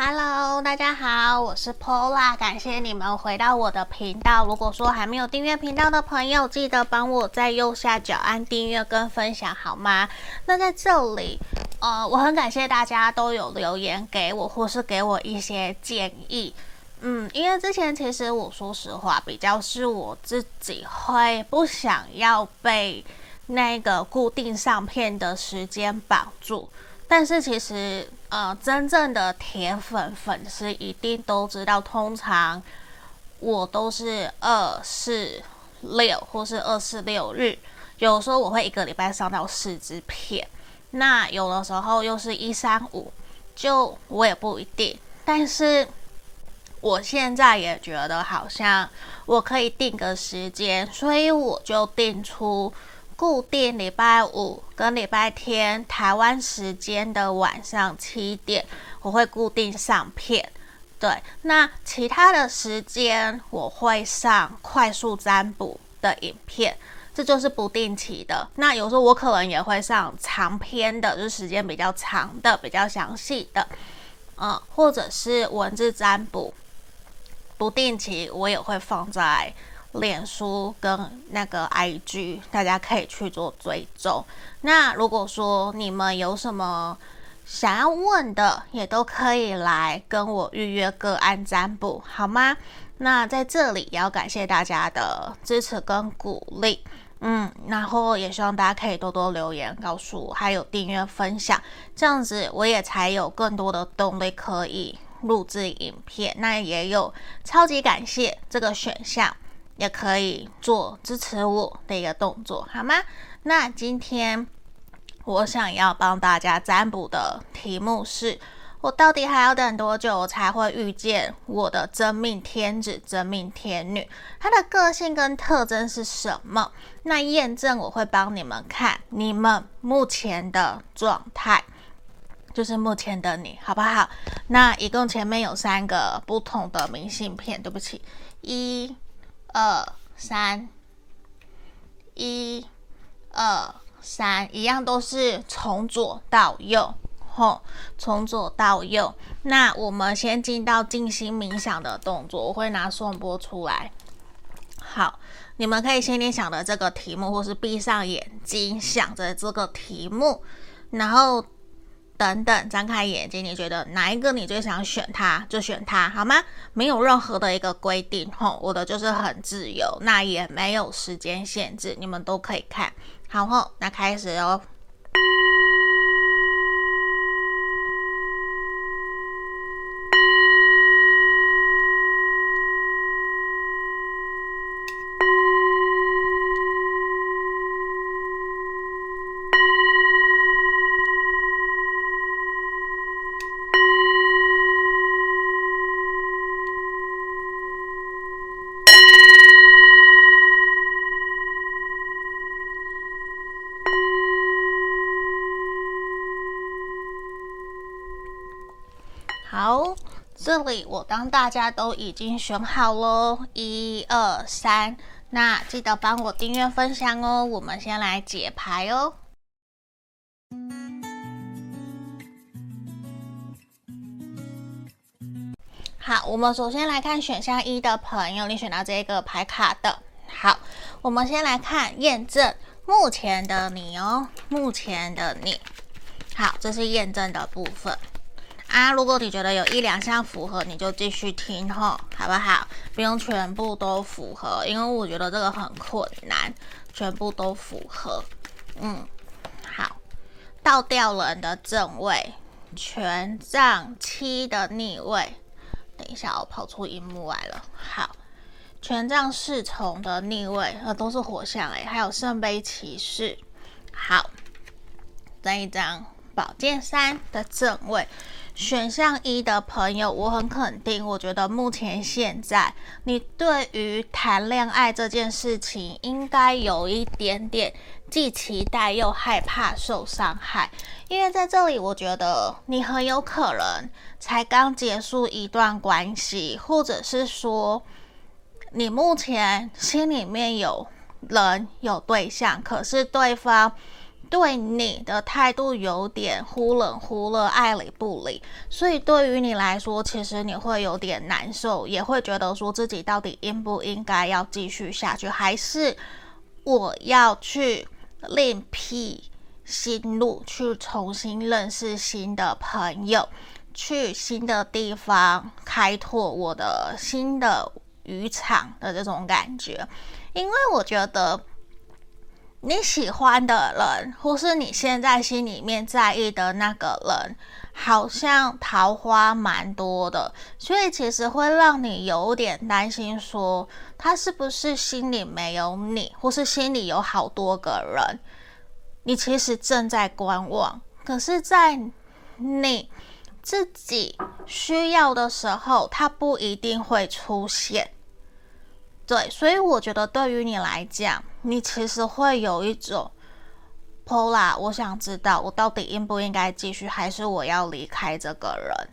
Hello，大家好，我是 Pola，感谢你们回到我的频道。如果说还没有订阅频道的朋友，记得帮我在右下角按订阅跟分享，好吗？那在这里，呃，我很感谢大家都有留言给我，或是给我一些建议。嗯，因为之前其实我说实话，比较是我自己会不想要被那个固定上片的时间绑住。但是其实，呃，真正的铁粉粉丝一定都知道，通常我都是二四六或是二四六日，有时候我会一个礼拜上到四支片，那有的时候又是一三五，就我也不一定。但是我现在也觉得好像我可以定个时间，所以我就定出。固定礼拜五跟礼拜天台湾时间的晚上七点，我会固定上片。对，那其他的时间我会上快速占卜的影片，这就是不定期的。那有时候我可能也会上长篇的，就是时间比较长的、比较详细的，嗯，或者是文字占卜，不定期我也会放在。脸书跟那个 IG，大家可以去做追踪。那如果说你们有什么想要问的，也都可以来跟我预约个案占卜，好吗？那在这里也要感谢大家的支持跟鼓励，嗯，然后也希望大家可以多多留言告诉我，还有订阅分享，这样子我也才有更多的动力可以录制影片。那也有超级感谢这个选项。也可以做支持我的一个动作，好吗？那今天我想要帮大家占卜的题目是：我到底还要等多久我才会遇见我的真命天子、真命天女？他的个性跟特征是什么？那验证我会帮你们看你们目前的状态，就是目前的你，好不好？那一共前面有三个不同的明信片，对不起，一。二三，一、二、三，一样都是从左到右，吼，从左到右。那我们先进到静心冥想的动作，我会拿颂钵出来。好，你们可以心里想着这个题目，或是闭上眼睛想着这个题目，然后。等等，张开眼睛，你觉得哪一个你最想选它，就选它，好吗？没有任何的一个规定，吼，我的就是很自由，那也没有时间限制，你们都可以看。好吼，那开始哦。好，里我当大家都已经选好喽，一二三，那记得帮我订阅分享哦。我们先来解牌哦。好，我们首先来看选项一的朋友，你选到这个牌卡的。好，我们先来看验证目前的你哦，目前的你。好，这是验证的部分。啊，如果你觉得有一两项符合，你就继续听吼，好不好？不用全部都符合，因为我觉得这个很困难，全部都符合。嗯，好，倒吊人的正位，权杖七的逆位。等一下，我跑出荧幕来了。好，权杖侍从的逆位，呃，都是火象诶，还有圣杯骑士。好，这一张宝剑三的正位。选项一的朋友，我很肯定，我觉得目前现在你对于谈恋爱这件事情，应该有一点点既期待又害怕受伤害，因为在这里，我觉得你很有可能才刚结束一段关系，或者是说你目前心里面有人有对象，可是对方对你的态度有点忽冷忽热、爱理不理，所以对于你来说，其实你会有点难受，也会觉得说自己到底应不应该要继续下去，还是我要去另辟新路，去重新认识新的朋友，去新的地方开拓我的新的渔场的这种感觉，因为我觉得。你喜欢的人，或是你现在心里面在意的那个人，好像桃花蛮多的，所以其实会让你有点担心，说他是不是心里没有你，或是心里有好多个人，你其实正在观望，可是，在你自己需要的时候，他不一定会出现。对，所以我觉得对于你来讲，你其实会有一种，Pola，我想知道我到底应不应该继续，还是我要离开这个人？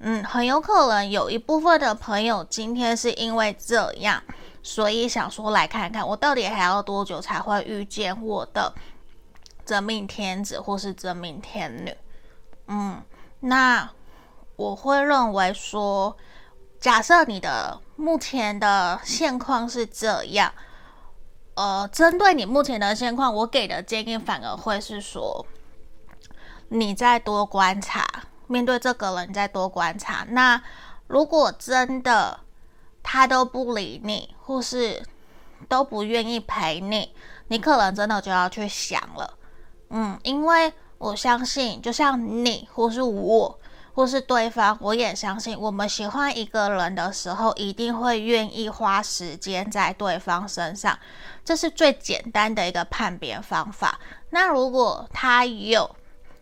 嗯，很有可能有一部分的朋友今天是因为这样，所以想说来看看我到底还要多久才会遇见我的真命天子或是真命天女？嗯，那我会认为说。假设你的目前的现况是这样，呃，针对你目前的现况，我给的建议反而会是说，你再多观察，面对这个人再多观察。那如果真的他都不理你，或是都不愿意陪你，你可能真的就要去想了，嗯，因为我相信，就像你或是我。或是对方，我也相信，我们喜欢一个人的时候，一定会愿意花时间在对方身上，这是最简单的一个判别方法。那如果他有，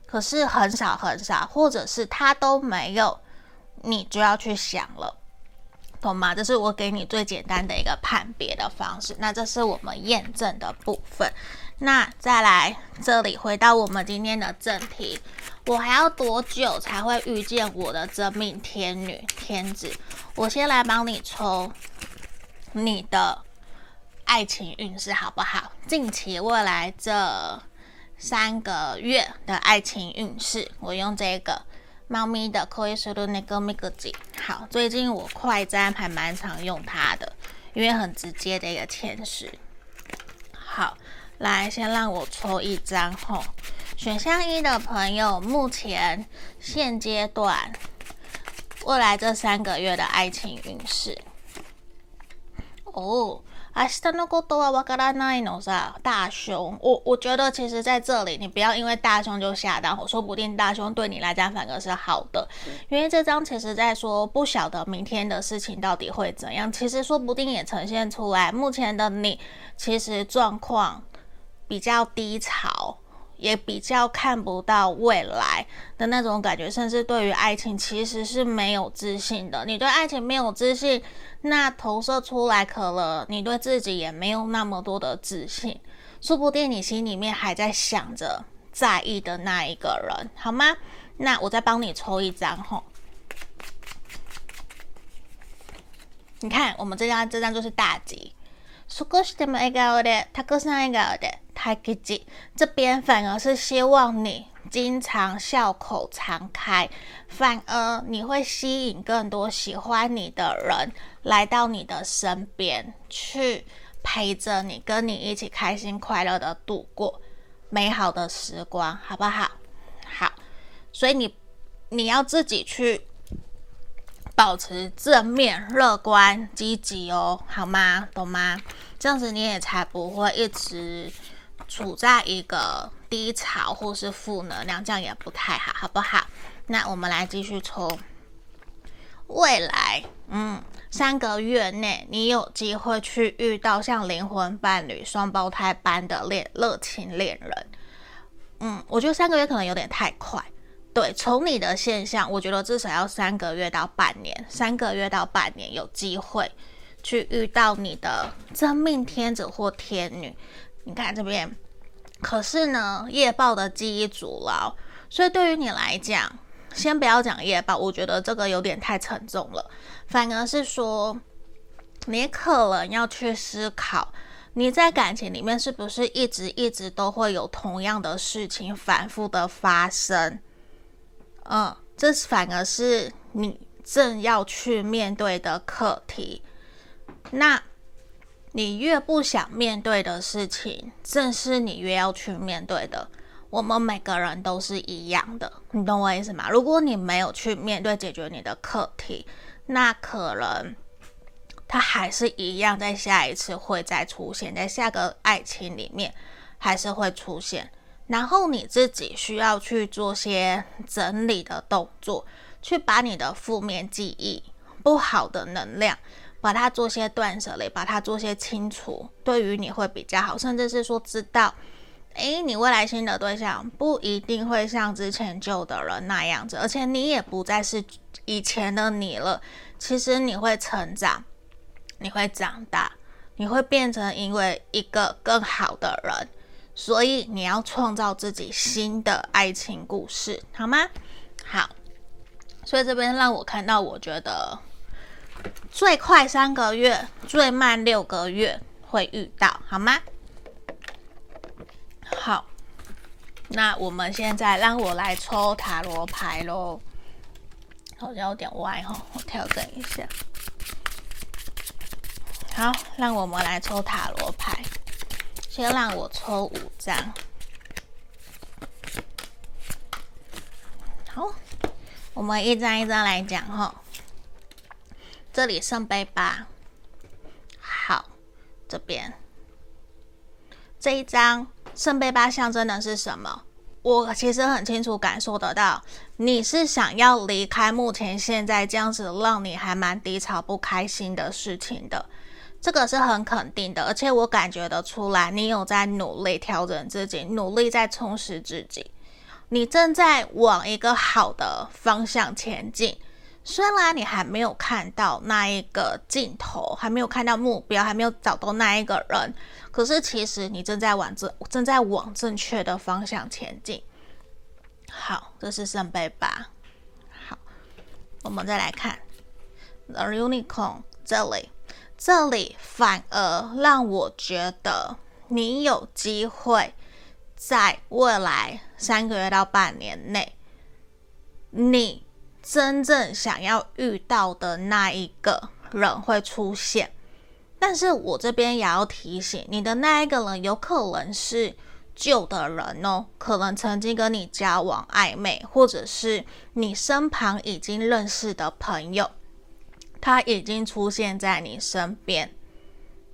可是很少很少，或者是他都没有，你就要去想了，懂吗？这是我给你最简单的一个判别的方式。那这是我们验证的部分。那再来这里，回到我们今天的正题。我还要多久才会遇见我的真命天女天子？我先来帮你抽你的爱情运势好不好？近期未来这三个月的爱情运势，我用这个猫咪的 Koisuru Neko Mikuji。好，最近我快占还蛮常用它的，因为很直接的一个前世。好，来先让我抽一张吼。选项一的朋友，目前现阶段未来这三个月的爱情运势哦。明日のことはわからないのさ，大凶。我我觉得其实在这里，你不要因为大凶就下单，说不定大凶对你来讲反而是好的。因为这张其实在说不晓得明天的事情到底会怎样，其实说不定也呈现出来，目前的你其实状况 比较低潮。也比较看不到未来的那种感觉，甚至对于爱情其实是没有自信的。你对爱情没有自信，那投射出来可能你对自己也没有那么多的自信。说不定你心里面还在想着在意的那一个人，好吗？那我再帮你抽一张吼。你看，我们这张这张就是大吉。少しでも笑颜で、たくさん笑颜で。太吉吉，这边反而是希望你经常笑口常开，反而你会吸引更多喜欢你的人来到你的身边，去陪着你，跟你一起开心快乐的度过美好的时光，好不好？好，所以你你要自己去 保持正面、乐观、积极哦，好吗？懂吗？这样子你也才不会一直。处在一个低潮或是负能量，这样也不太好，好不好？那我们来继续抽未来，嗯，三个月内你有机会去遇到像灵魂伴侣、双胞胎般的恋热情恋人。嗯，我觉得三个月可能有点太快。对，从你的现象，我觉得至少要三个月到半年，三个月到半年有机会去遇到你的真命天子或天女。你看这边，可是呢，夜报的记忆阻挠，所以对于你来讲，先不要讲夜报，我觉得这个有点太沉重了。反而是说，你可能要去思考，你在感情里面是不是一直一直都会有同样的事情反复的发生？嗯，这反而是你正要去面对的课题。那你越不想面对的事情，正是你越要去面对的。我们每个人都是一样的，你懂我意思吗？如果你没有去面对解决你的课题，那可能他还是一样，在下一次会再出现，在下个爱情里面还是会出现。然后你自己需要去做些整理的动作，去把你的负面记忆、不好的能量，把它做些断舍离，把它做些清除，对于你会比较好。甚至是说，知道，诶，你未来新的对象不一定会像之前旧的人那样子，而且你也不再是以前的你了。其实你会成长，你会长大，你会变成因为一个更好的人，所以你要创造自己新的爱情故事，好吗？好，所以这边让我看到，我觉得最快三个月，最慢六个月会遇到，好吗？好，那我们现在让我来抽塔罗牌喽。好像有点歪哈，我调整一下。好，让我们来抽塔罗牌。先让我抽五张。好，我们一张一张来讲哈。这里圣杯八。好，这边这一张圣杯八象征的是什么？我其实很清楚感受得到，你是想要离开目前现在这样子让你还蛮低潮不开心的事情的，这个是很肯定的，而且我感觉得出来，你有在努力调整自己，努力在充实自己，你正在往一个好的方向前进。虽然你还没有看到那一个尽头，还没有看到目标，还没有找到那一个人，可是其实你正在往正正在往正确的方向前进。好，这是圣杯八。好，我们再来看 The Unicorn 这里，这里反而让我觉得你有机会在未来三个月到半年内，你。真正想要遇到的那一个人会出现，但是我这边也要提醒你的那一个人有可能是旧的人哦，可能曾经跟你交往暧昧，或者是你身旁已经认识的朋友，他已经出现在你身边。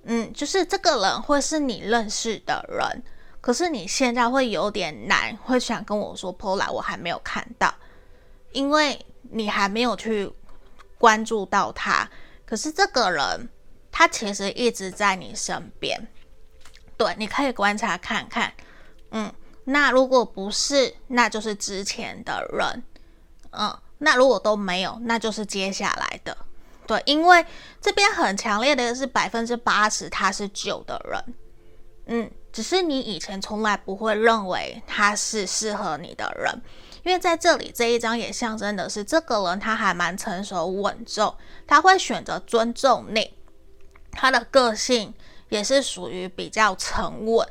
嗯，就是这个人会是你认识的人，可是你现在会有点难，会想跟我说 “Pola”，我还没有看到，因为。你还没有去关注到他，可是这个人他其实一直在你身边。对，你可以观察看看。嗯，那如果不是，那就是之前的人。嗯，那如果都没有，那就是接下来的。对，因为这边很强烈的是百分之八十他是旧的人。嗯，只是你以前从来不会认为他是适合你的人。因为在这里这一张也象征的是，这个人他还蛮成熟稳重，他会选择尊重你，他的个性也是属于比较沉稳，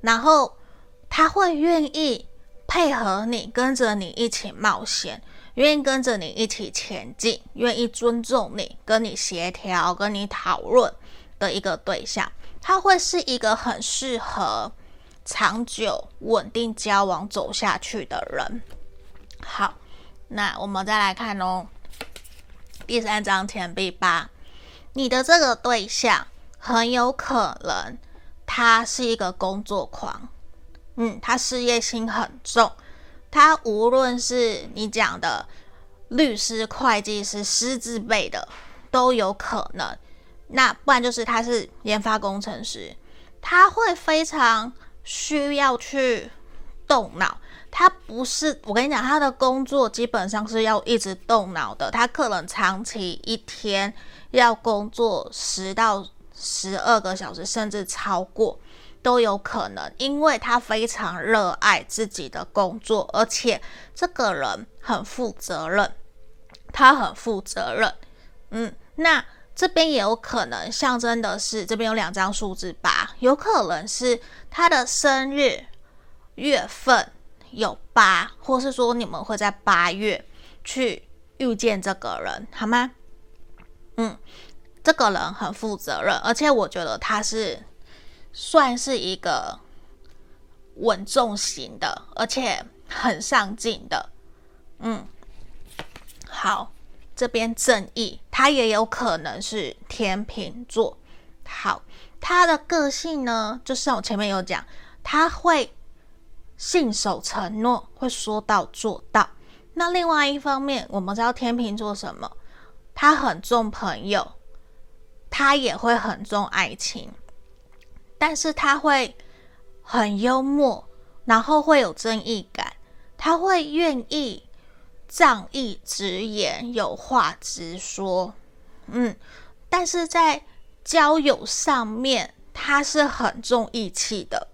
然后他会愿意配合你，跟着你一起冒险，愿意跟着你一起前进，愿意尊重你，跟你协调，跟你讨论的一个对象，他会是一个很适合长久稳定交往走下去的人。好，那我们再来看哦。第三张钱币八，你的这个对象很有可能他是一个工作狂，嗯，他事业心很重，他无论是你讲的律师、会计师、师字辈的都有可能。那不然就是他是研发工程师，他会非常需要去动脑。他不是，我跟你讲，他的工作基本上是要一直动脑的。他可能长期一天要工作十到十二个小时，甚至超过都有可能，因为他非常热爱自己的工作，而且这个人很负责任，他很负责任。嗯，那这边也有可能象征的是，这边有两张数字八，有可能是他的生日月份有八，或是说你们会在八月去遇见这个人，好吗？嗯，这个人很负责任，而且我觉得他是算是一个稳重型的，而且很上进的。嗯，好。这边正义，他也有可能是天秤座。好，他的个性呢，就像我前面有讲，他会信守承诺，会说到做到。那另外一方面，我们知道天秤座什么？他很重朋友，他也会很重爱情，但是他会很幽默，然后会有正义感，他会愿意。仗义直言，有话直说，嗯，但是在交友上面，他是很重义气的，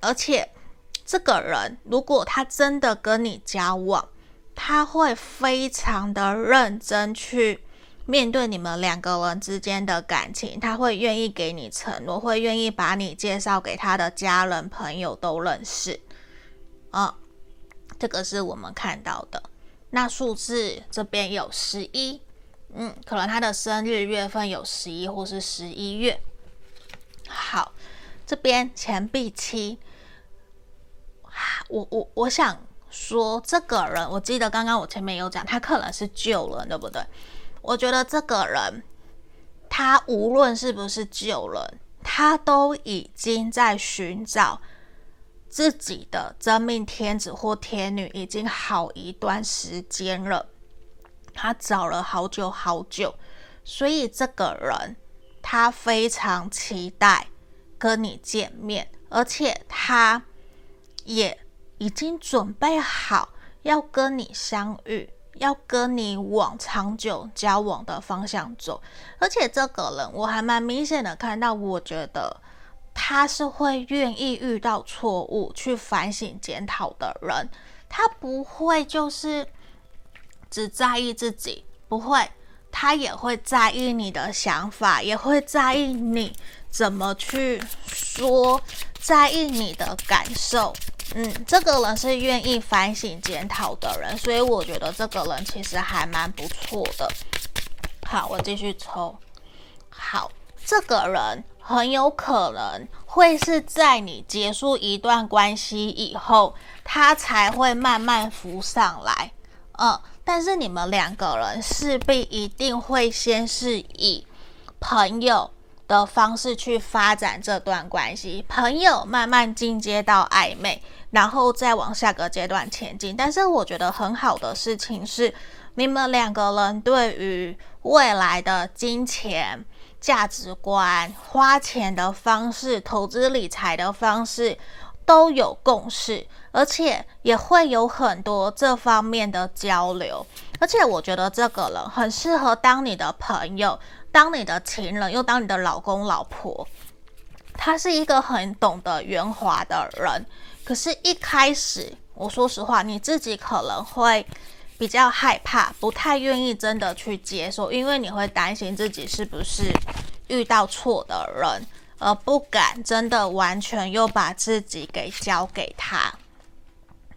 而且这个人如果他真的跟你交往，他会非常的认真去面对你们两个人之间的感情，他会愿意给你承诺，会愿意把你介绍给他的家人朋友都认识，啊。这个是我们看到的。那数字这边有十一，嗯，可能他的生日月份有十一或是十一月。好，这边钱币七，我我我想说，这个人，我记得刚刚我前面有讲，他可能是旧人，对不对？我觉得这个人，他无论是不是旧人，他都已经在寻找。自己的真命天子或天女已经好一段时间了，他找了好久好久，所以这个人他非常期待跟你见面，而且他也已经准备好要跟你相遇，要跟你往长久交往的方向走。而且这个人我还蛮明显的看到，我觉得。他是会愿意遇到错误去反省检讨的人，他不会就是只在意自己，不会，他也会在意你的想法，也会在意你怎么去说，在意你的感受。嗯，这个人是愿意反省检讨的人，所以我觉得这个人其实还蛮不错的。好，我继续抽。好，这个人。很有可能会是在你结束一段关系以后，他才会慢慢浮上来。嗯，但是你们两个人势必一定会先是以朋友的方式去发展这段关系，朋友慢慢进阶到暧昧，然后再往下个阶段前进。但是我觉得很好的事情是，你们两个人对于未来的金钱。价值观、花钱的方式、投资理财的方式都有共识，而且也会有很多这方面的交流。而且我觉得这个人很适合当你的朋友、当你的情人，又当你的老公老婆。他是一个很懂得圆滑的人，可是，一开始我说实话，你自己可能会。比较害怕，不太愿意真的去接受，因为你会担心自己是不是遇到错的人，而不敢真的完全又把自己给交给他。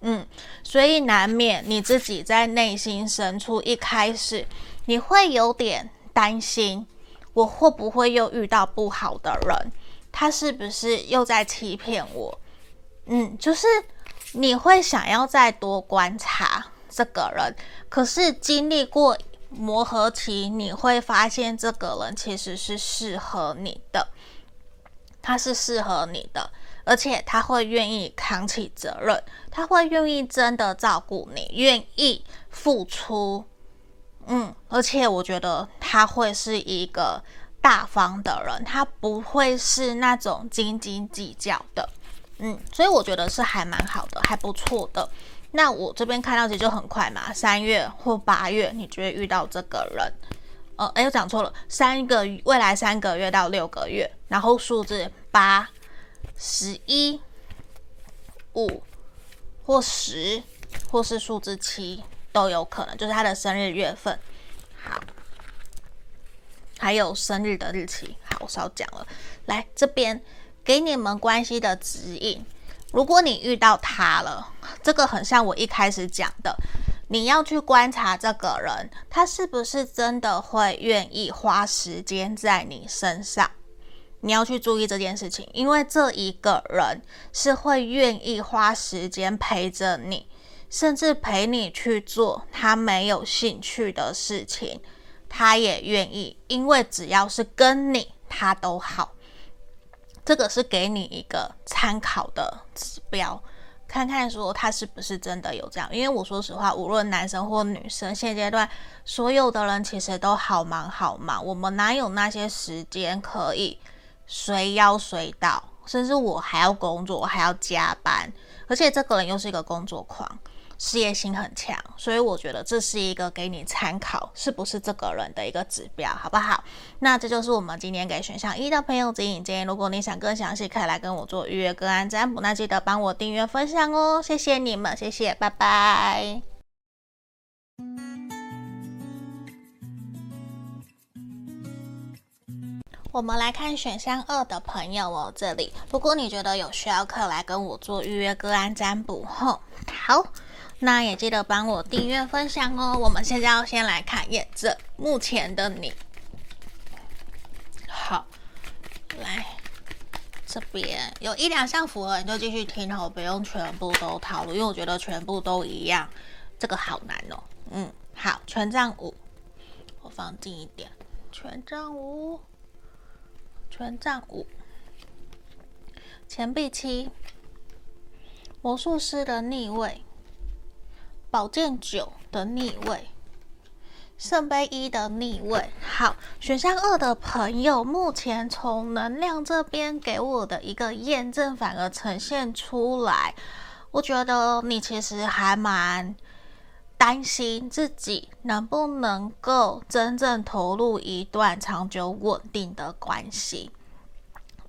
嗯，所以难免你自己在内心深处一开始你会有点担心，我会不会又遇到不好的人？他是不是又在欺骗我？嗯，就是你会想要再多观察。这个人，可是经历过磨合期，你会发现这个人其实是适合你的，他是适合你的，而且他会愿意扛起责任，他会愿意真的照顾你，愿意付出，嗯，而且我觉得他会是一个大方的人，他不会是那种斤斤计较的，嗯，所以我觉得是还蛮好的，还不错的。那我这边看到其实就很快嘛，三月或八月，你就会遇到这个人。呃，哎，我讲错了，三个未来三个月到六个月，然后数字八、十一、五或十，或是数字七都有可能，就是他的生日月份。好，还有生日的日期。好，我少讲了。来这边给你们关系的指引。如果你遇到他了，这个很像我一开始讲的，你要去观察这个人，他是不是真的会愿意花时间在你身上。你要去注意这件事情，因为这一个人是会愿意花时间陪着你，甚至陪你去做他没有兴趣的事情，他也愿意，因为只要是跟你，他都好。这个是给你一个参考的指标，看看说他是不是真的有这样。因为我说实话，无论男生或女生，现阶段所有的人其实都好忙好忙，我们哪有那些时间可以随邀随到？甚至我还要工作，我还要加班，而且这个人又是一个工作狂。事业心很强，所以我觉得这是一个给你参考，是不是这个人的一个指标，好不好？那这就是我们今天给选项一的朋友指引建议。如果你想更详细，可以来跟我做预约个案占卜，那记得帮我订阅分享哦，谢谢你们，谢谢，拜拜。我们来看选项二的朋友哦，这里，如果你觉得有需要，可以来跟我做预约个案占卜，吼，好。那也记得帮我订阅分享哦。我们现在要先来看验证目前的你。好，来这边有一两项符合，你就继续听哦，不用全部都套路，因为我觉得全部都一样，这个好难哦。嗯，好，权杖五，我放近一点，权杖五，权杖五，钱币七，魔术师的逆位。宝剑九的逆位，圣杯一的逆位。好，选项二的朋友，目前从能量这边给我的一个验证，反而呈现出来，我觉得你其实还蛮担心自己能不能够真正投入一段长久稳定的关系。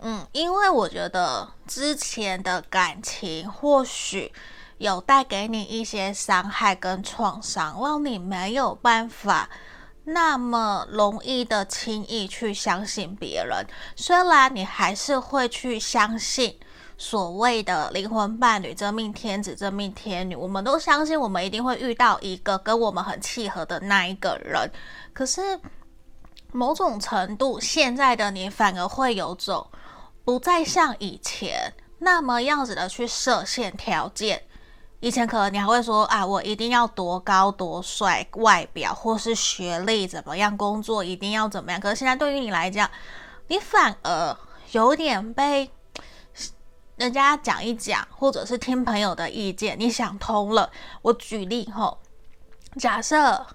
嗯，因为我觉得之前的感情或许。有带给你一些伤害跟创伤，让你没有办法那么容易的轻易去相信别人。虽然你还是会去相信所谓的灵魂伴侣、真命天子、真命天女，我们都相信我们一定会遇到一个跟我们很契合的那一个人。可是某种程度，现在的你反而会有种不再像以前那么样子的去设限条件。以前可能你还会说啊，我一定要多高多帅，外表或是学历怎么样，工作一定要怎么样。可是现在对于你来讲，你反而有点被人家讲一讲，或者是听朋友的意见，你想通了。我举例吼，假设。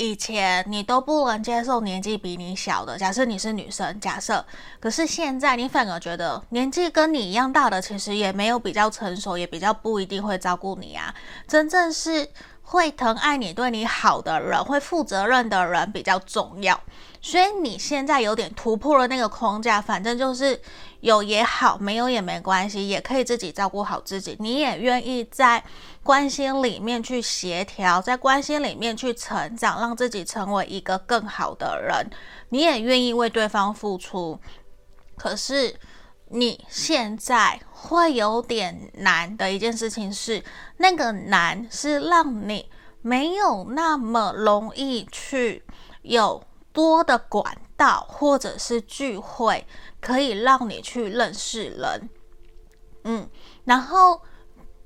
以前你都不能接受年纪比你小的，假设你是女生，假设，可是现在你反而觉得年纪跟你一样大的，其实也没有比较成熟，也比较不一定会照顾你啊。真正是会疼爱你、对你好的人，会负责任的人比较重要。所以你现在有点突破了那个框架，反正就是有也好，没有也没关系，也可以自己照顾好自己。你也愿意在关系里面去协调，在关系里面去成长，让自己成为一个更好的人。你也愿意为对方付出。可是你现在会有点难的一件事情是，那个难是让你没有那么容易去有。多的管道或者是聚会，可以让你去认识人，嗯，然后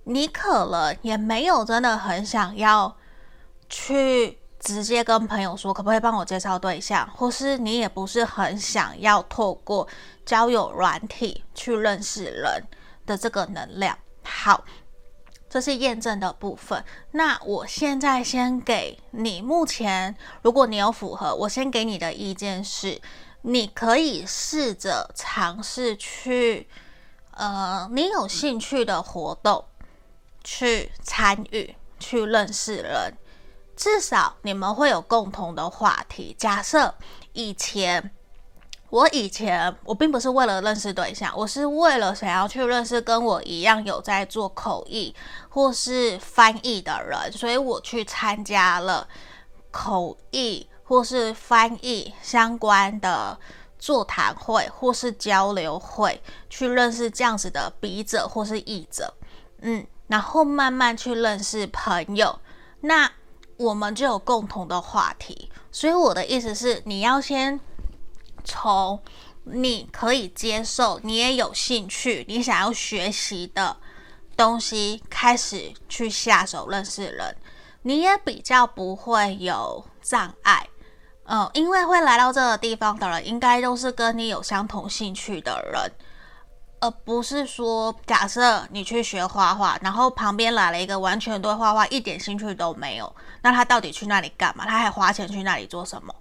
你可能也没有真的很想要去直接跟朋友说，可不可以帮我介绍对象，或是你也不是很想要透过交友软体去认识人的这个能量，好。这是验证的部分。那我现在先给你，目前如果你有符合，我先给你的意见是，你可以试着尝试去，呃，你有兴趣的活动去参与，去认识人，至少你们会有共同的话题。假设以前。我以前我并不是为了认识对象，我是为了想要去认识跟我一样有在做口译或是翻译的人，所以我去参加了口译或是翻译相关的座谈会，或是交流会，去认识这样子的笔者或是译者，嗯，然后慢慢去认识朋友，那我们就有共同的话题。所以我的意思是，你要先从你可以接受、你也有兴趣、你想要学习的东西开始去下手认识人，你也比较不会有障碍。嗯，因为会来到这个地方的人，应该都是跟你有相同兴趣的人，而不是说，假设你去学画画，然后旁边来了一个完全对画画一点兴趣都没有，那他到底去那里干嘛？他还花钱去那里做什么？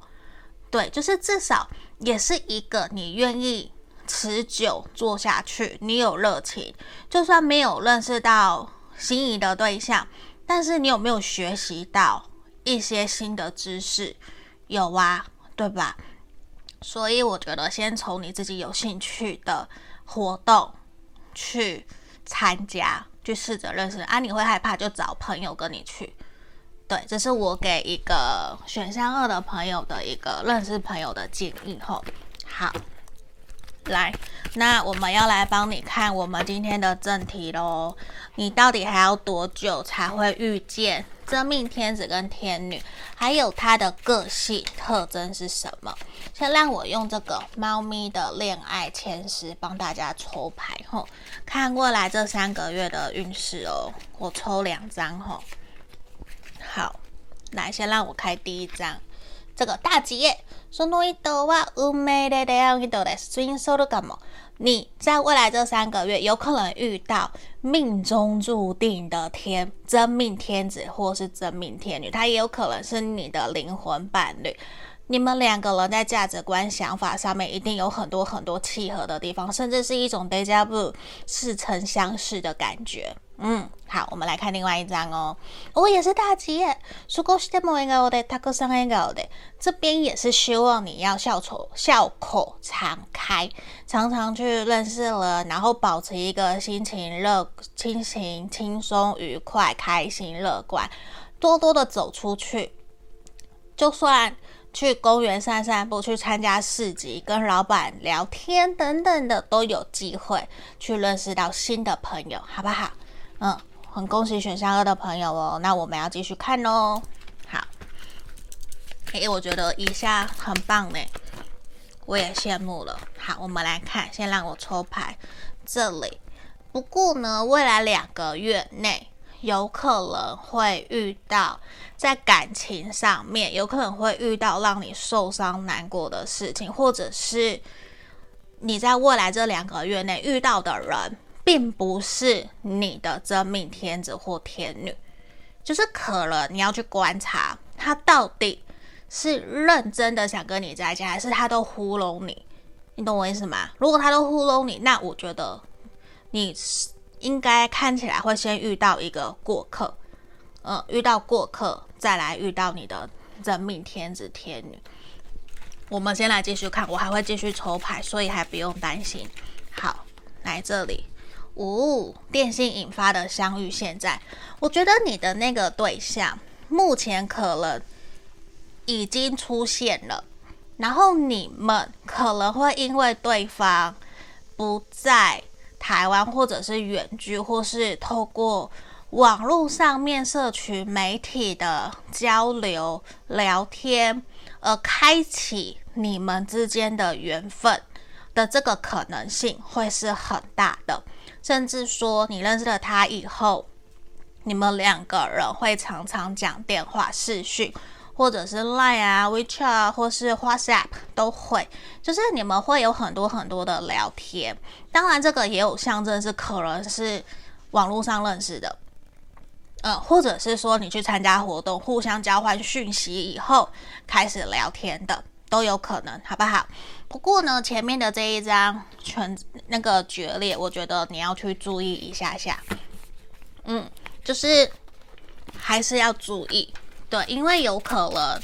对，就是至少也是一个你愿意持久做下去，你有热情，就算没有认识到心仪的对象，但是你有没有学习到一些新的知识？有啊，对吧？所以我觉得先从你自己有兴趣的活动去参加，去试着认识啊。你会害怕就找朋友跟你去。对，这是我给一个选项二的朋友的一个认识朋友的建议。吼，好，来，那我们要来帮你看我们今天的正题喽。你到底还要多久才会遇见？真命天子跟天女，还有他的个性特征是什么？先让我用这个猫咪的恋爱签诗帮大家抽牌吼，看过来这三个月的运势哦。我抽两张吼，好，来先让我开第一张，这个大吉耶。その人は运命的出会いです。顺收的干嘛？你在未来这三个月有可能遇到命中注定的天真命天子或是真命天女，他也有可能是你的灵魂伴侣。你们两个人在价值观、想法上面一定有很多很多契合的地方，甚至是一种 déjà vu 似曾相识的感觉。 嗯，好，我们来看另外一张哦。我、哦、也是大吉耶，少しでも笑颜でたくさん笑颜で，这边也是希望你要笑口笑口常开，常常去认识人，然后保持一个心情乐、心情轻松、愉快、开心、乐观，多多的走出去，就算。去公园散散步，去参加市集，跟老板聊天等等的，都有机会去认识到新的朋友，好不好？ 嗯，很恭喜选项二的朋友哦。那我们要继续看哦。好，诶，我觉得以下很棒呢，我也羡慕了。好，我们来看，先让我抽牌，这里。不过呢，未来两个月内。有可能会遇到在感情上面，有可能会遇到让你受伤难过的事情，或者是你在未来这两个月内遇到的人，并不是你的真命天子或天女，就是可能你要去观察他到底是认真的想跟你在一起，还是他都糊弄你，你懂我意思吗？如果他都糊弄你，那我觉得你是。应该看起来会先遇到一个过客，嗯，遇到过客，再来遇到你的真命天子天女。我们先来继续看，我还会继续抽牌，所以还不用担心。好，来这里，哦、电信引发的相遇，现在我觉得你的那个对象目前可能已经出现了，然后你们可能会因为对方不在。台湾，或者是远距，或是透过网络上面社群媒体的交流聊天，而开启你们之间的缘分的这个可能性会是很大的。甚至说，你认识了他以后，你们两个人会常常讲电话、视讯。或者是 Line 啊、WeChat 啊或是 WhatsApp 都会，就是你们会有很多很多的聊天。当然，这个也有象征是可能是网络上认识的，呃，或者是说你去参加活动，互相交换讯息以后开始聊天的都有可能，好不好？不过呢，前面的这一张全那个决裂，我觉得你要去注意一下下，嗯，就是还是要注意。对，因为有可能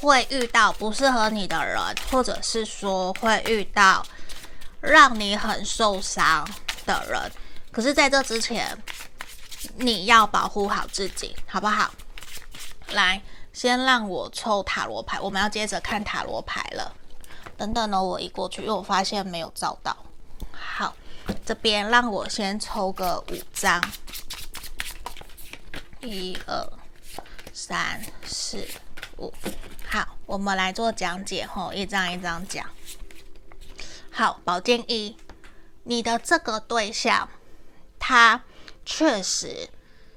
会遇到不适合你的人，或者是说会遇到让你很受伤的人。可是，在这之前，你要保护好自己，好不好？来，先让我抽塔罗牌，我们要接着看塔罗牌了。等等呢，我一过去，因为我发现没有照到。好，这边让我先抽个五张，一二三四五。好，我们来做讲解吼，一张一张讲。好，宝剑一，你的这个对象，他确实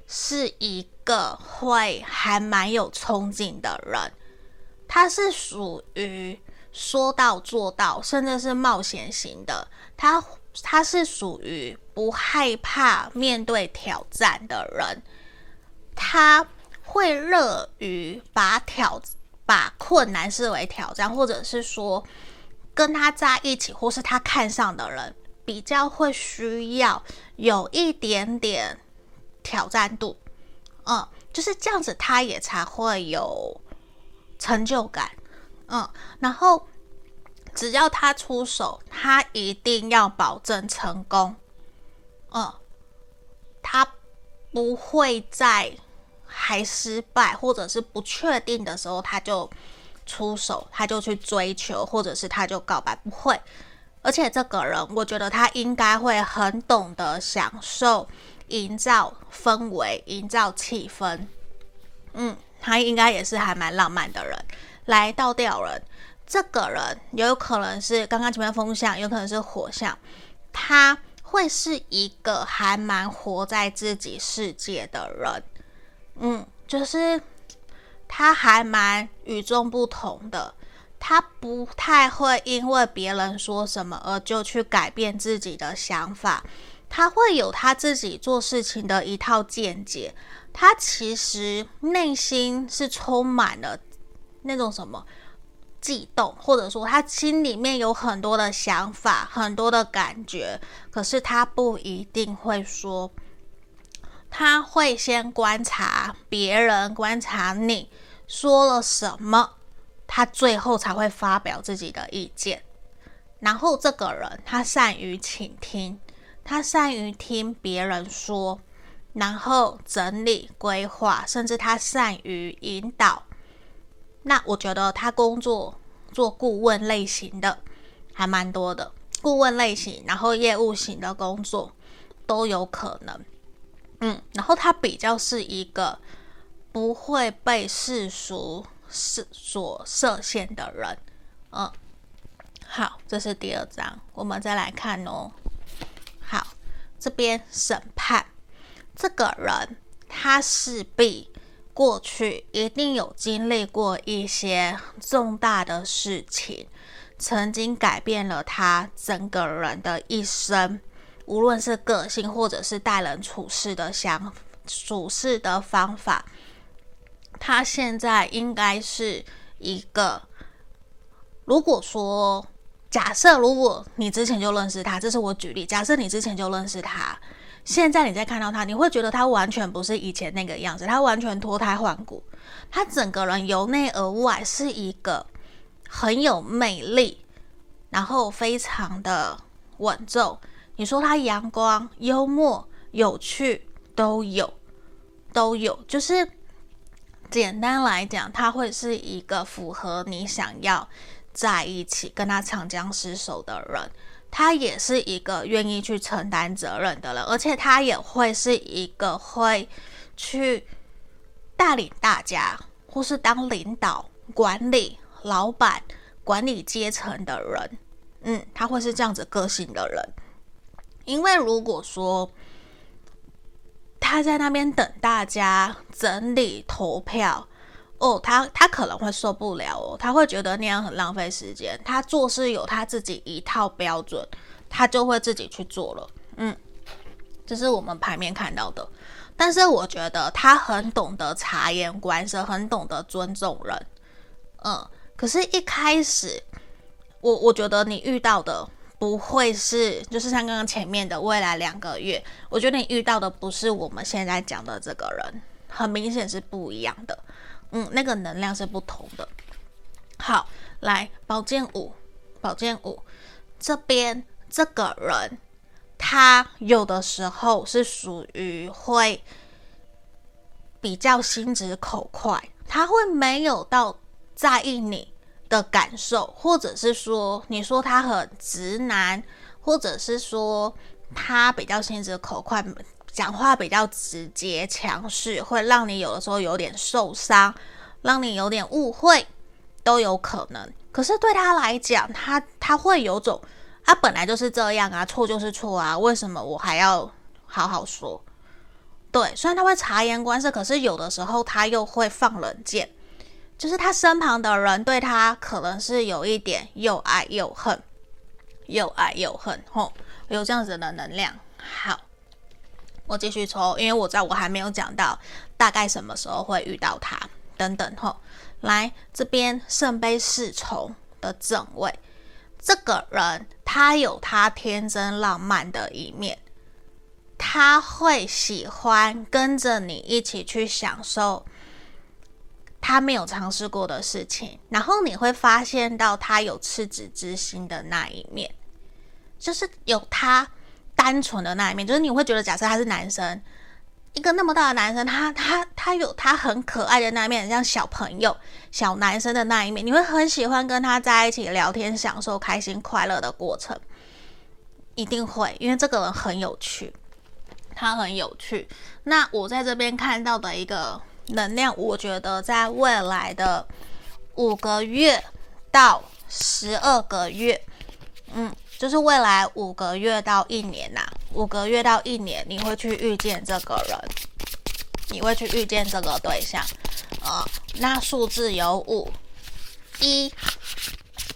是一个会还蛮有冲劲的人，他是属于说到做到，甚至是冒险型的。他他是属于不害怕面对挑战的人，他会乐于把挑把困难视为挑战，或者是说跟他在一起，或是他看上的人，比较会需要有一点点挑战度。嗯，就是这样子，他也才会有成就感。嗯，然后只要他出手，他一定要保证成功。嗯，他不会在还失败或者是不确定的时候，他就出手，他就去追求，或者是他就告白，不会。而且这个人，我觉得他应该会很懂得享受。营造氛围，营造气氛，嗯，他应该也是还蛮浪漫的人。来倒吊人，这个人有可能是刚刚前面风象，有可能是火象，他会是一个还蛮活在自己世界的人，嗯，就是他还蛮与众不同的，他不太会因为别人说什么而就去改变自己的想法。他会有他自己做事情的一套见解，他其实内心是充满了那种什么悸动，或者说他心里面有很多的想法、很多的感觉，可是他不一定会说，他会先观察别人，观察你说了什么，他最后才会发表自己的意见。然后这个人他善于倾听。他善于听别人说，然后整理规划，甚至他善于引导。那我觉得他工作做顾问类型的还蛮多的，顾问类型，然后业务型的工作都有可能。嗯，然后他比较是一个不会被世俗是所设限的人。嗯，好，这是第二章，我们再来看哦。好，这边审判这个人，他势必过去一定有经历过一些重大的事情，曾经改变了他整个人的一生，无论是个性或者是待人处事的想处事的方法。他现在应该是一个，如果说。假设如果你之前就认识他，这是我举例。假设你之前就认识他，现在你再看到他，你会觉得他完全不是以前那个样子，他完全脱胎换骨，他整个人由内而外是一个很有魅力，然后非常的稳重。你说他阳光、幽默、有趣都有，都有。就是简单来讲，他会是一个符合你想要。在一起跟他长相厮守的人，他也是一个愿意去承担责任的人，而且他也会是一个会去带领大家，或是当领导、管理、老板、管理阶层的人。嗯，他会是这样子个性的人。因为如果说他在那边等大家整理投票。哦，他他可能会受不了哦，他会觉得那样很浪费时间。他做事有他自己一套标准，他就会自己去做了。嗯，这是我们牌面看到的。但是我觉得他很懂得察言观色，很懂得尊重人。嗯，可是，一开始我我觉得你遇到的不会是，就是像刚刚前面的未来两个月，我觉得你遇到的不是我们现在讲的这个人，很明显是不一样的。嗯，那个能量是不同的。好，来宝剑五，宝剑五这边这个人，他有的时候是属于会比较心直口快，他会没有到在意你的感受，或者是说，你说他很直男，或者是说他比较心直口快，讲话比较直接强势，会让你有的时候有点受伤，让你有点误会，都有可能。可是对他来讲，他他会有种，他、啊、本来就是这样啊，错就是错啊，为什么我还要好好说？对，虽然他会察言观色，可是有的时候他又会放冷箭，就是他身旁的人对他可能是有一点又爱又恨，又爱又恨，吼，有这样子的能量。好，我继续抽，因为我知道我还没有讲到大概什么时候会遇到他，等等，吼，来这边圣杯侍从的正位，这个人他有他天真浪漫的一面。他会喜欢跟着你一起去享受他没有尝试过的事情，然后你会发现到他有赤子之心的那一面，就是有他单纯的那一面。就是你会觉得，假设他是男生，一个那么大的男生，他他他有他很可爱的那一面，像小朋友、小男生的那一面，你会很喜欢跟他在一起聊天，享受开心快乐的过程，一定会，因为这个人很有趣。他很有趣。那我在这边看到的一个能量，我觉得在未来的五个月到十二个月，嗯，就是未来五个月到一年呐、五个月到一年，你会去遇见这个人，你会去遇见这个对象，呃，那数字有五一，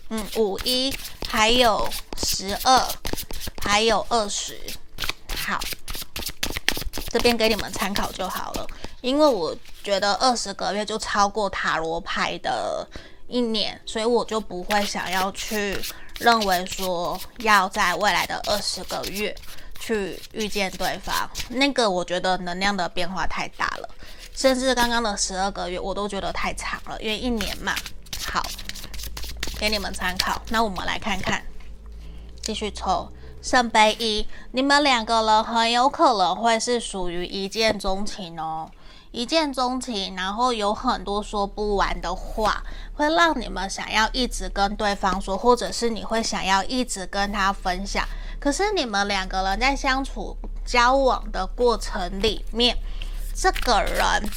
嗯，五一，还有十二，还有二十，好。这边给你们参考就好了，因为我觉得二十个月就超过塔罗牌的一年，所以我就不会想要去认为说要在未来的二十个月去遇见对方。那个我觉得能量的变化太大了，甚至刚刚的十二个月我都觉得太长了，因为一年嘛。好，给你们参考。那我们来看看，继续抽。圣杯一，你们两个人很有可能会是属于一见钟情哦，一见钟情，然后有很多说不完的话，会让你们想要一直跟对方说，或者是你会想要一直跟他分享。可是你们两个人在相处交往的过程里面，这个人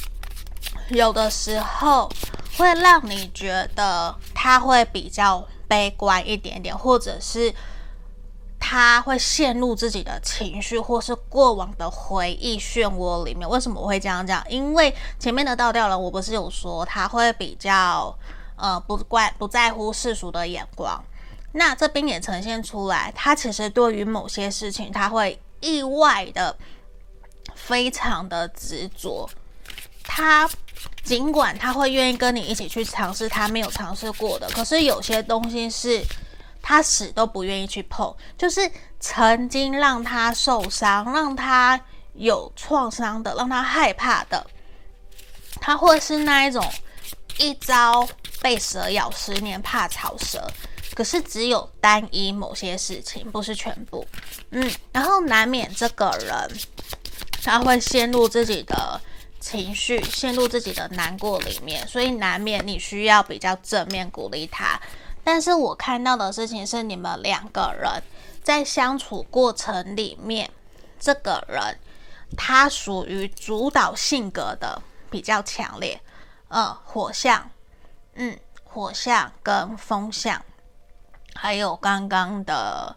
有的时候会让你觉得他会比较悲观一点点，或者是。他会陷入自己的情绪，或是过往的回忆漩涡里面。为什么我会这样讲？因为前面的倒吊人，我不是有说他会比较呃不关不在乎世俗的眼光。那这边也呈现出来，他其实对于某些事情，他会意外的非常的执着。他尽管他会愿意跟你一起去尝试他没有尝试过的，可是有些东西是。他死都不愿意去碰，就是曾经让他受伤、让他有创伤的、让他害怕的，他会是那一种一朝被蛇咬，十年怕草蛇。可是只有单一某些事情，不是全部。嗯，然后难免这个人他会陷入自己的情绪，陷入自己的难过里面，所以难免你需要比较正面鼓励他。但是我看到的事情是，你们两个人在相处过程里面，这个人他属于主导性格的比较强烈，呃，火象，嗯，火象跟风象，还有刚刚的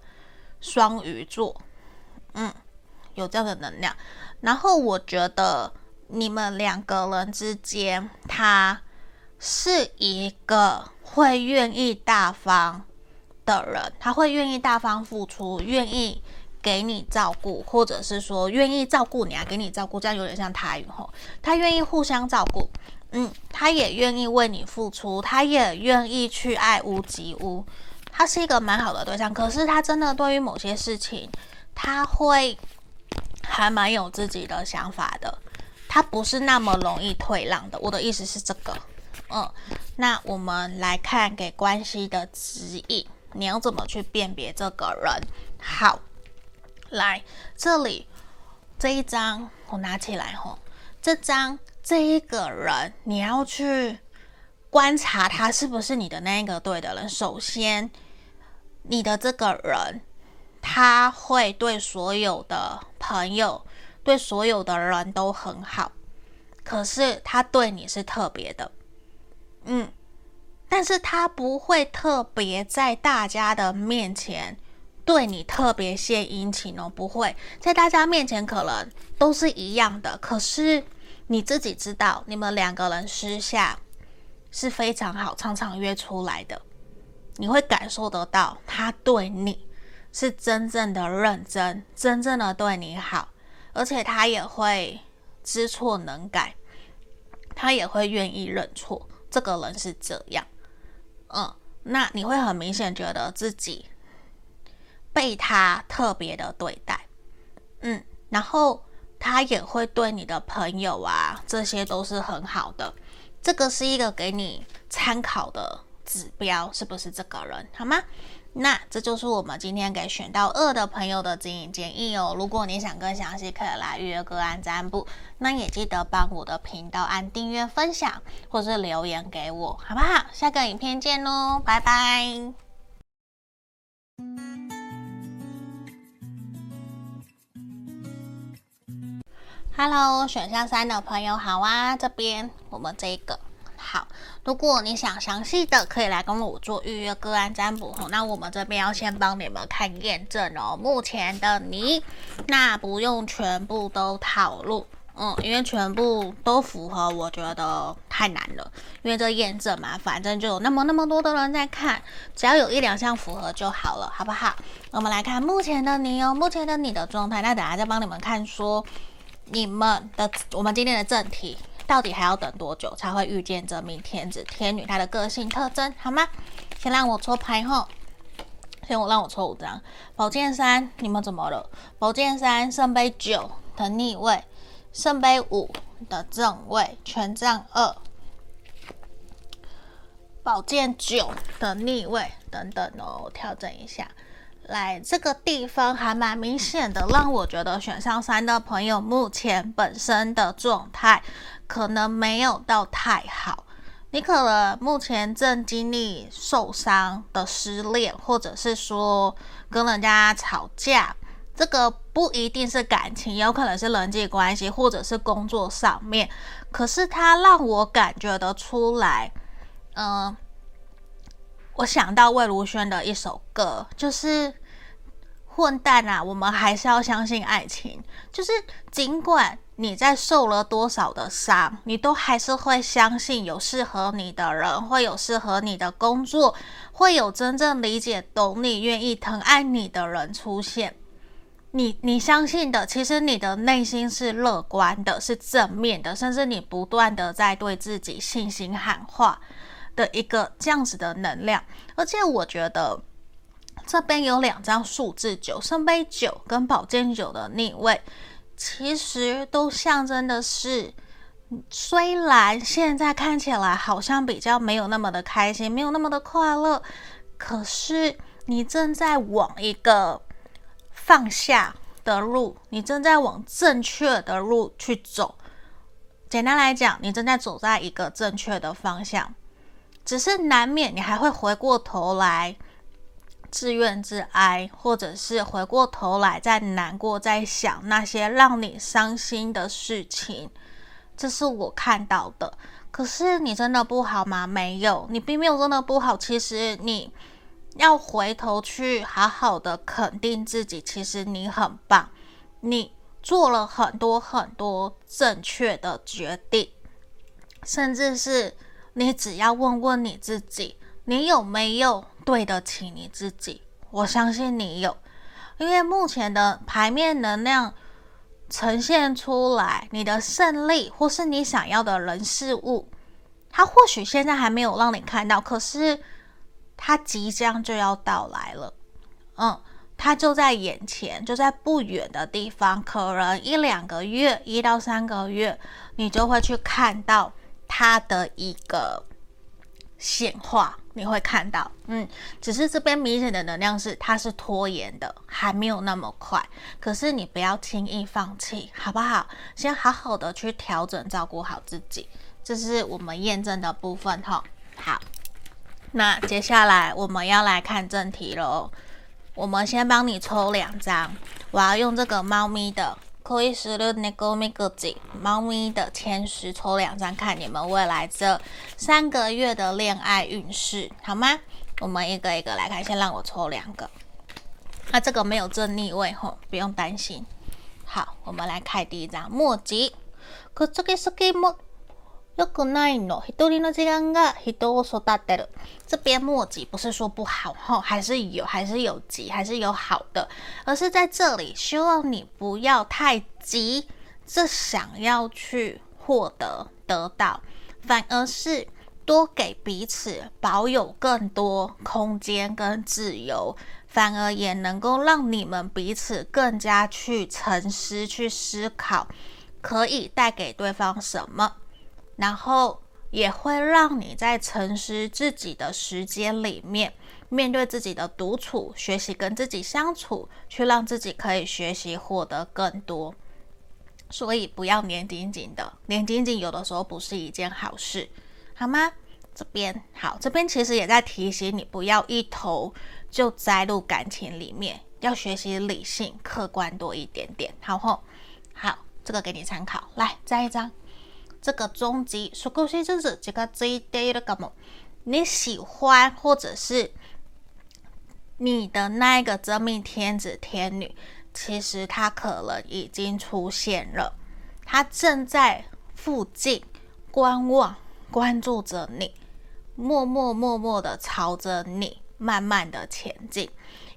双鱼座，嗯，有这样的能量。然后我觉得你们两个人之间，他是一个。会愿意大方的人，他会愿意大方付出，愿意给你照顾，或者是说愿意照顾你啊，给你照顾，这样有点像台语吼。他愿意互相照顾，嗯，他也愿意为你付出，他也愿意去爱屋及乌，他是一个蛮好的对象。可是他真的对于某些事情，他会还蛮有自己的想法的，他不是那么容易退让的。我的意思是这个。嗯，那我们来看给关系的指引，你要怎么去辨别这个人？好，来这里这一张我拿起来吼，这张这一个人，你要去观察他是不是你的那一个对的人。首先，你的这个人，他会对所有的朋友、对所有的人都很好，可是他对你是特别的，嗯，但是他不会特别在大家的面前对你特别献殷勤哦，不会在大家面前可能都是一样的，可是。你自己知道，你们两个人私下是非常好，常常约出来的。你会感受得到，他对你是真正的认真，真正的对你好，而且他也会知错能改，他也会愿意认错。这个人是这样，嗯，那你会很明显觉得自己被他特别的对待，嗯，然后。他也会对你的朋友啊，这些都是很好的。这个是一个给你参考的指标，是不是这个人？好吗？那这就是我们今天给选到二的朋友的指引建议哦。如果你想更详细，可以来预约个案占卜。那也记得帮我的频道按订阅、分享，或是留言给我，好不好？下个影片见喽，拜拜。Hello，选项三的朋友好啊，这边我们这个好。如果你想详细的，可以来跟我做预约个案占卜。那我们这边要先帮你们看验证哦。目前的你，那不用全部都套路，嗯，因为全部都符合，我觉得太难了。因为这验证嘛，反正就有那么那么多的人在看，只要有一两项符合就好了，好不好？我们来看目前的你哦，目前的你的状态。那等下再帮你们看说。你们的我们今天的正题到底还要等多久才会遇见这名天子天女？她的个性特征好吗？先让我抽牌后，先我让我抽五张。宝剑三，你们怎么了？宝剑三，圣杯九的逆位，圣杯五的正位，权杖二，宝剑九的逆位等等哦，调整一下。来这个地方还蛮明显的，让我觉得选项三的朋友目前本身的状态可能没有到太好。你可能目前正经历受伤的失恋，或者是说跟人家吵架，这个不一定是感情，有可能是人际关系，或者是工作上面。可是它让我感觉得出来，嗯、我想到魏如萱的一首歌，就是“混蛋啊”，我们还是要相信爱情。就是尽管你在受了多少的伤，你都还是会相信有适合你的人，会有适合你的工作，会有真正理解、懂你、愿意疼爱你的人出现。你你相信的，其实你的内心是乐观的，是正面的，甚至你不断的在对自己信心喊话。的一个这样子的能量，而且我觉得这边有两张数字九，圣杯九跟宝剑九的逆位，其实都象征的是，虽然现在看起来好像比较没有那么的开心，没有那么的快乐，可是你正在往一个放下的路，你正在往正确的路去走。简单来讲，你正在走在一个正确的方向。只是难免你还会回过头来自怨自哀，或者是回过头来再难过，在想那些让你伤心的事情。这是我看到的。可是你真的不好吗？没有，你并没有真的不好。其实你要回头去好好的肯定自己，其实你很棒，你做了很多很多正确的决定，甚至是。你只要问问你自己，你有没有对得起你自己？我相信你有，因为目前的牌面能量呈现出来，你的胜利或是你想要的人事物，它或许现在还没有让你看到，可是它即将就要到来了。嗯，它就在眼前，就在不远的地方，可能一两个月，一到三个月，你就会去看到。他的一个显化，你会看到，嗯，只是这边明显的能量是它是拖延的，还没有那么快。可是你不要轻易放弃，好不好？先好好的去调整，照顾好自己，这是我们验证的部分哈。好，那接下来我们要来看正题喽。我们先帮你抽两张，我要用这个猫咪的。可以使用那个咪个字猫咪的签诗抽两张，看你们未来这三个月的恋爱运势，好吗？我们一个一个来看，先让我抽两个。那、这个没有正逆位吼，不用担心。好，我们来看第一张墨吉。可这个是给墨？よくないの。一人の时间が人を育てる。这边末吉不是说不好哈，还是有，还是有吉，还是有好的，而是在这里希望你不要太急，这想要去获得得到，反而是多给彼此保有更多空间跟自由，反而也能够让你们彼此更加去沉思、去思考，可以带给对方什么。 然后也会让你在沉思自己的时间里面，面对自己的独处，学习跟自己相处，去让自己可以学习获得更多。所以不要黏紧紧的，黏紧紧有的时候不是一件好事，好吗？这边好，这边其实也在提醒你，不要一头就栽入感情里面，要学习理性、客观多一点点。好吼，好，这个给你参考。来，再一张。这个终极，少しずつ近づいているかも。你喜欢或者是你的那一个真命天子天女，其实他可能已经出现了，他正在附近观望、关注着你，默默默默的朝着你慢慢的前进，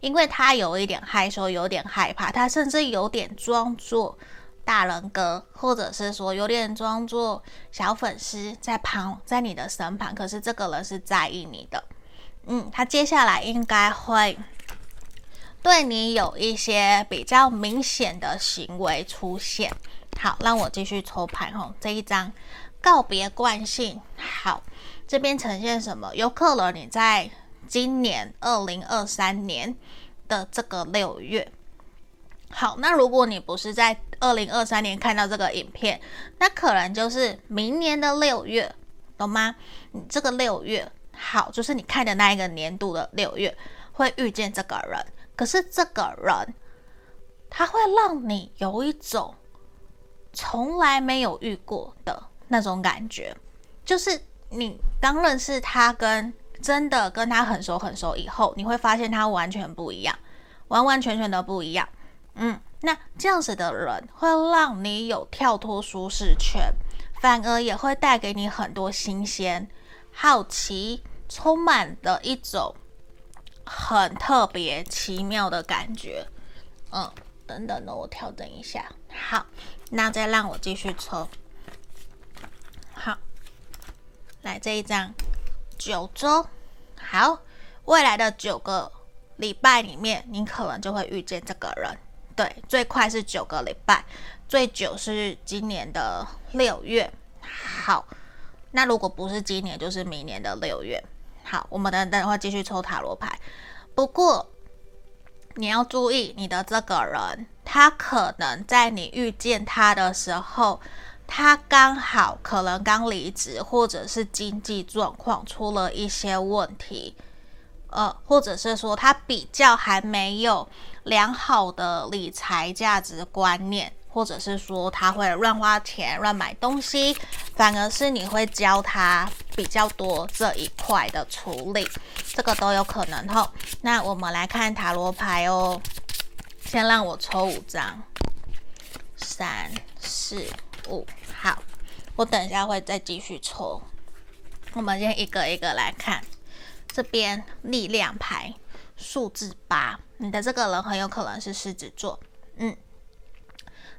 因为他有一点害羞，有点害怕，他甚至有点装作。 大人格，或者是说有点装作小粉丝在旁，在你的身旁，可是这个人是在意你的，嗯，他接下来应该会对你有一些比较明显的行为出现。好，让我继续抽牌哦。这一张告别惯性，好，这边呈现什么？有可能你在今年二零二三年的这个六月。好，那如果你不是在二零二三年看到这个影片，那可能就是明年的六月，懂吗？你这个六月，好，就是你看的那一个年度的六月，会遇见这个人。可是这个人，他会让你有一种从来没有遇过的那种感觉，就是你刚认识他，跟真的跟他很熟很熟以后，你会发现他完全不一样，完完全全的不一样。嗯，那这样子的人会让你有跳脱舒适圈，反而也会带给你很多新鲜、好奇、充满的一种很特别、奇妙的感觉。嗯，等等的，我调整一下。好，那再让我继续抽。好，来这一张九周，好，未来的九个礼拜里面，你可能就会遇见这个人。对，最快是九个礼拜，最久是今年的六月。好，那如果不是今年，就是明年的六月。好，我们等等会继续抽塔罗牌。不过你要注意，你的这个人，他可能在你遇见他的时候，他刚好可能刚离职，或者是经济状况出了一些问题。呃，或者是说他比较还没有良好的理财价值观念，或者是说他会乱花钱、乱买东西，反而是你会教他比较多这一块的处理，这个都有可能吼。那我们来看塔罗牌哦，先让我抽五张，三、四、五，好，我等一下会再继续抽，我们先一个一个来看。这边力量牌。数字八，你的这个人很有可能是狮子座。嗯，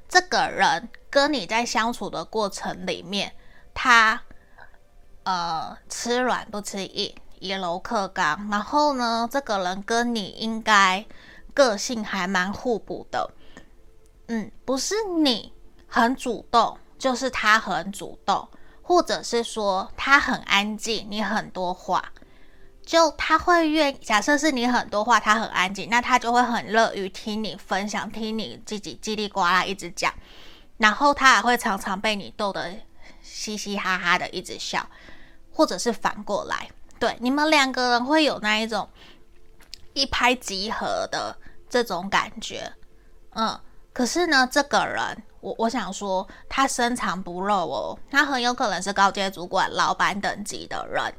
这个人跟你在相处的过程里面，他呃吃软不吃硬，以柔克刚。然后呢，这个人跟你应该个性还蛮互补的。嗯，不是你很主动，就是他很主动。或者是说他很安静，你很多话，就他会愿假设是你很多话，他很安静，那他就会很乐于听你分享，听你自己叽里呱啦一直讲，然后他还会常常被你逗得嘻嘻哈哈的一直笑，或者是反过来，对，你们两个人会有那一种一拍即合的这种感觉，嗯，可是呢，这个人。我我想说，他深藏不露哦，他很有可能是高阶主管、老板等级的人，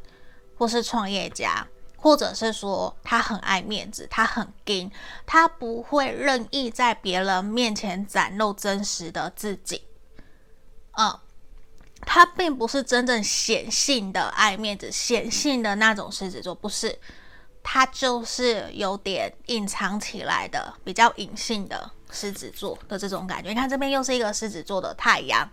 或是创业家，或者是说他很爱面子，他很硬，他不会任意在别人面前展露真实的自己。嗯，他并不是真正显性的爱面子、显性的那种狮子座，不是，他就是有点隐藏起来的，比较隐性的。狮子座的这种感觉，你看这边又是一个狮子座的太阳，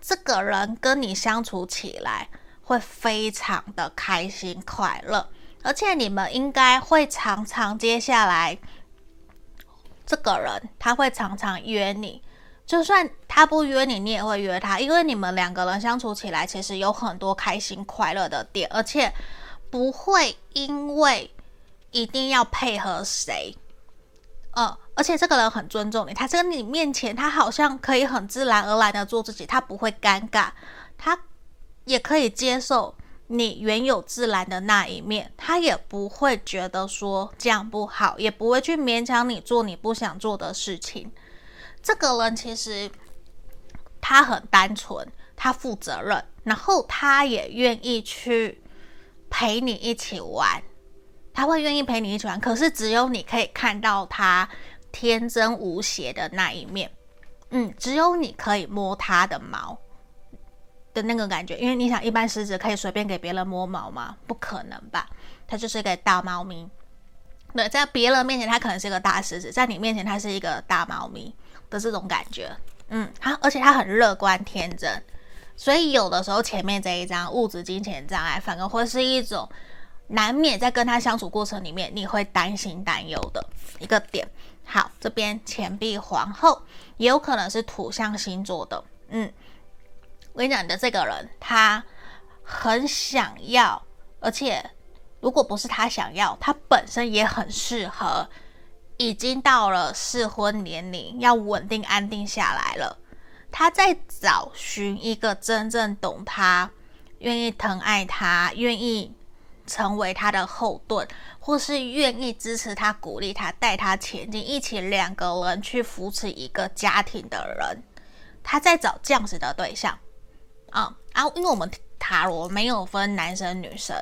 这个人跟你相处起来会非常的开心快乐，而且你们应该会常常接下来，这个人他会常常约你，就算他不约你，你也会约他，因为你们两个人相处起来其实有很多开心快乐的点，而且不会因为一定要配合谁。嗯，而且这个人很尊重你，他在你面前，他好像可以很自然而然的做自己，他不会尴尬，他也可以接受你原有自然的那一面，他也不会觉得说这样不好，也不会去勉强你做你不想做的事情。这个人其实他很单纯，他负责任，然后他也愿意去陪你一起玩。他会愿意陪你一起玩，可是只有你可以看到他天真无邪的那一面。嗯，只有你可以摸他的毛的那个感觉，因为你想，一般狮子可以随便给别人摸毛吗？不可能吧？他就是一个大猫咪。对，在别人面前他可能是一个大狮子，在你面前他是一个大猫咪的这种感觉。嗯，他而且他很乐观天真，所以有的时候前面这一张物质金钱障碍，反而会是一种。难免在跟他相处过程里面，你会担心担忧的一个点。好，这边钱币皇后也有可能是土象星座的。嗯，我跟你讲，的这个人他很想要，而且如果不是他想要，他本身也很适合，已经到了适婚年龄，要稳定安定下来了。他在找寻一个真正懂他、愿意疼爱他、愿意。成为他的后盾，或是愿意支持他、鼓励他、带他前进，一起两个人去扶持一个家庭的人，他在找这样子的对象啊啊！因为我们塔罗没有分男生女生，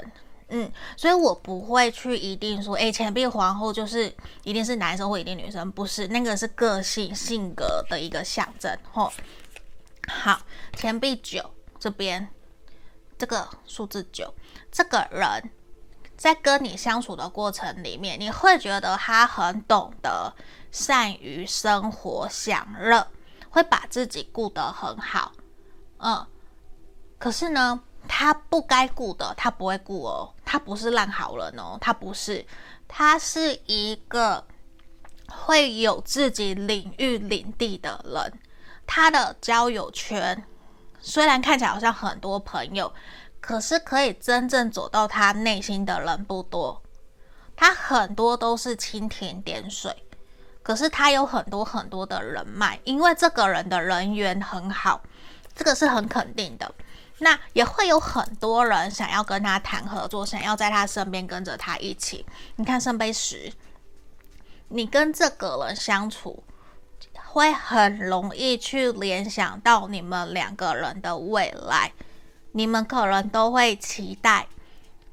嗯，所以我不会去一定说，诶，钱币皇后就是一定是男生或一定女生，不是，那个是个性性格的一个象征。吼，好，钱币九这边这个数字九，这个人。在跟你相处的过程里面，你会觉得他很懂得善于生活享乐，会把自己顾得很好，嗯。可是呢，他不该顾的，他不会顾哦。他不是烂好人哦，他不是，他是一个会有自己领域领地的人。他的交友圈虽然看起来好像很多朋友。可是可以真正走到他内心的人不多，他很多都是蜻蜓点水。可是他有很多很多的人脉，因为这个人的人缘很好，这个是很肯定的。那也会有很多人想要跟他谈合作，想要在他身边跟着他一起。你看圣杯十，你跟这个人相处，会很容易去联想到你们两个人的未来。你们可能都会期待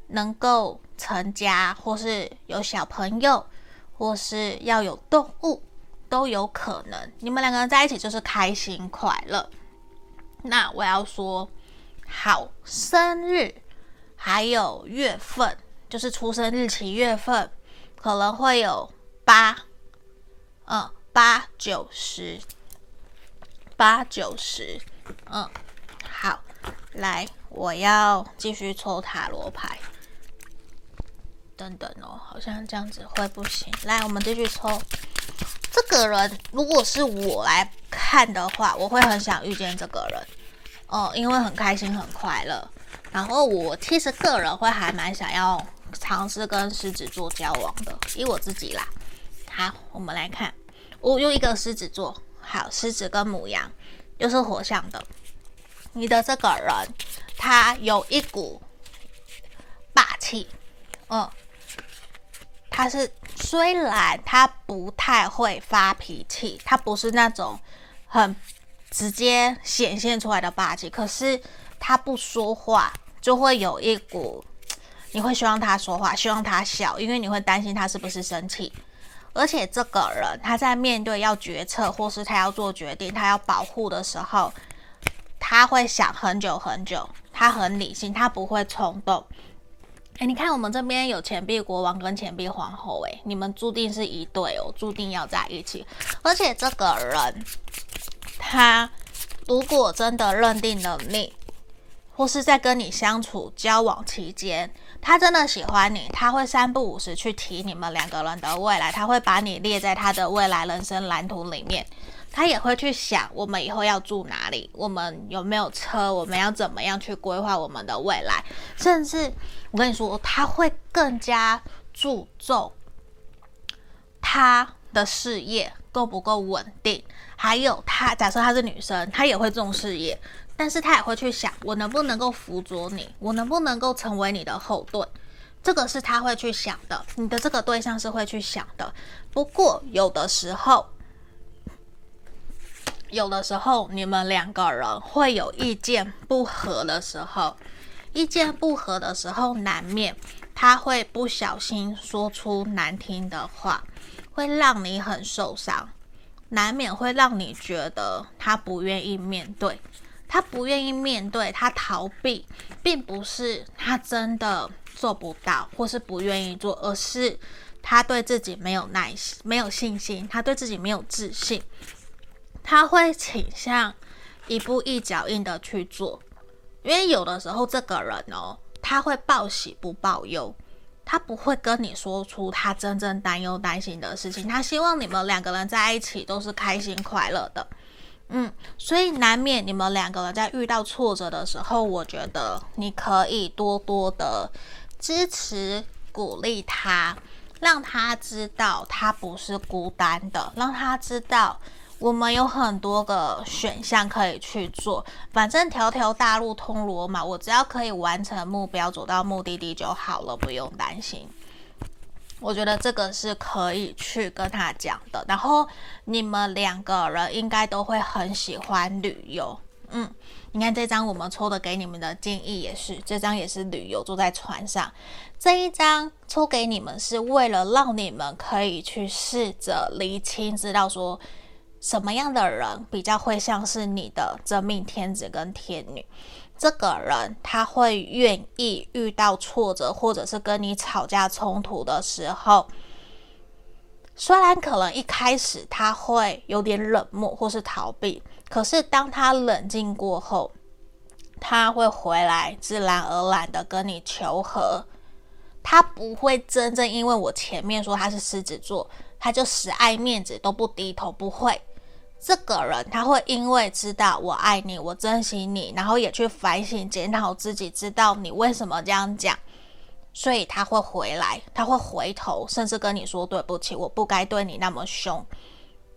能够成家，或是有小朋友，或是要有动物，都有可能。你们两个人在一起就是开心快乐。那我要说，好，生日还有月份，就是出生日期、月份，可能会有八，嗯，八九十，八九十，嗯，好。来，我要继续抽塔罗牌。等等哦，好像这样子会不行。来，我们继续抽。这个人，如果是我来看的话，我会很想遇见这个人。哦，因为很开心很快乐。然后我其实个人会还蛮想要尝试跟狮子座交往的，以我自己啦。好，我们来看，我用一个狮子座，好，狮子跟母羊又是火象的。你的这个人，他有一股霸气，嗯，他是虽然他不太会发脾气，他不是那种很直接显现出来的霸气，可是他不说话就会有一股，你会希望他说话，希望他笑，因为你会担心他是不是生气。而且这个人他在面对要决策或是他要做决定，他要保护的时候。他会想很久很久，他很理性，他不会冲动。哎，你看我们这边有钱币国王跟钱币皇后，哎，你们注定是一对哦，注定要在一起。而且这个人，他如果真的认定了你，或是在跟你相处交往期间，他真的喜欢你，他会三不五时去提你们两个人的未来，他会把你列在他的未来人生蓝图里面。他也会去想，我们以后要住哪里，我们有没有车，我们要怎么样去规划我们的未来。甚至我跟你说，他会更加注重他的事业够不够稳定，还有他假设他是女生，他也会重事业，但是他也会去想，我能不能够辅佐你，我能不能够成为你的后盾，这个是他会去想的。你的这个对象是会去想的。不过有的时候。有的时候，你们两个人会有意见不合的时候，意见不合的时候，难免他会不小心说出难听的话，会让你很受伤，难免会让你觉得他不愿意面对，他不愿意面对，他逃避，并不是他真的做不到，或是不愿意做，而是他对自己没有耐心，没有信心，他对自己没有自信。他会倾向一步一脚印的去做，因为有的时候这个人哦，他会报喜不报忧，他不会跟你说出他真正担忧担心的事情。他希望你们两个人在一起都是开心快乐的，嗯，所以难免你们两个人在遇到挫折的时候，我觉得你可以多多的支持鼓励他，让他知道他不是孤单的，让他知道。我们有很多个选项可以去做，反正条条大路通罗马，我只要可以完成目标，走到目的地就好了，不用担心。我觉得这个是可以去跟他讲的。然后你们两个人应该都会很喜欢旅游。嗯，你看这张我们抽的给你们的建议也是，这张也是旅游，坐在船上。这一张抽给你们是为了让你们可以去试着厘清，知道说。什么样的人比较会像是你的真命天子跟天女？这个人他会愿意遇到挫折，或者是跟你吵架冲突的时候，虽然可能一开始他会有点冷漠或是逃避，可是当他冷静过后，他会回来，自然而然的跟你求和。他不会真正因为我前面说他是狮子座，他就死爱面子都不低头，不会。这个人他会因为知道我爱你，我珍惜你，然后也去反省检讨自己，知道你为什么这样讲，所以他会回来，他会回头，甚至跟你说对不起，我不该对你那么凶。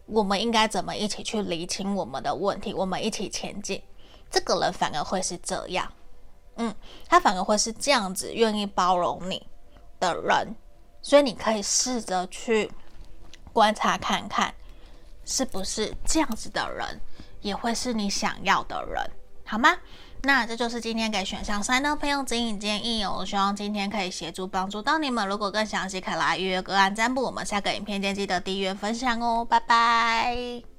我们应该怎么一起去厘清我们的问题？我们一起前进。这个人反而会是这样，嗯，他反而会是这样子愿意包容你的人，所以你可以试着去观察看看。是不是这样子的人也会是你想要的人，好吗？那这就是今天给选项三的朋友指引建议哦。我希望今天可以协助帮助到你们。如果更详细，可以来预约个案占卜。我们下个影片见，记得订阅分享哦。拜拜。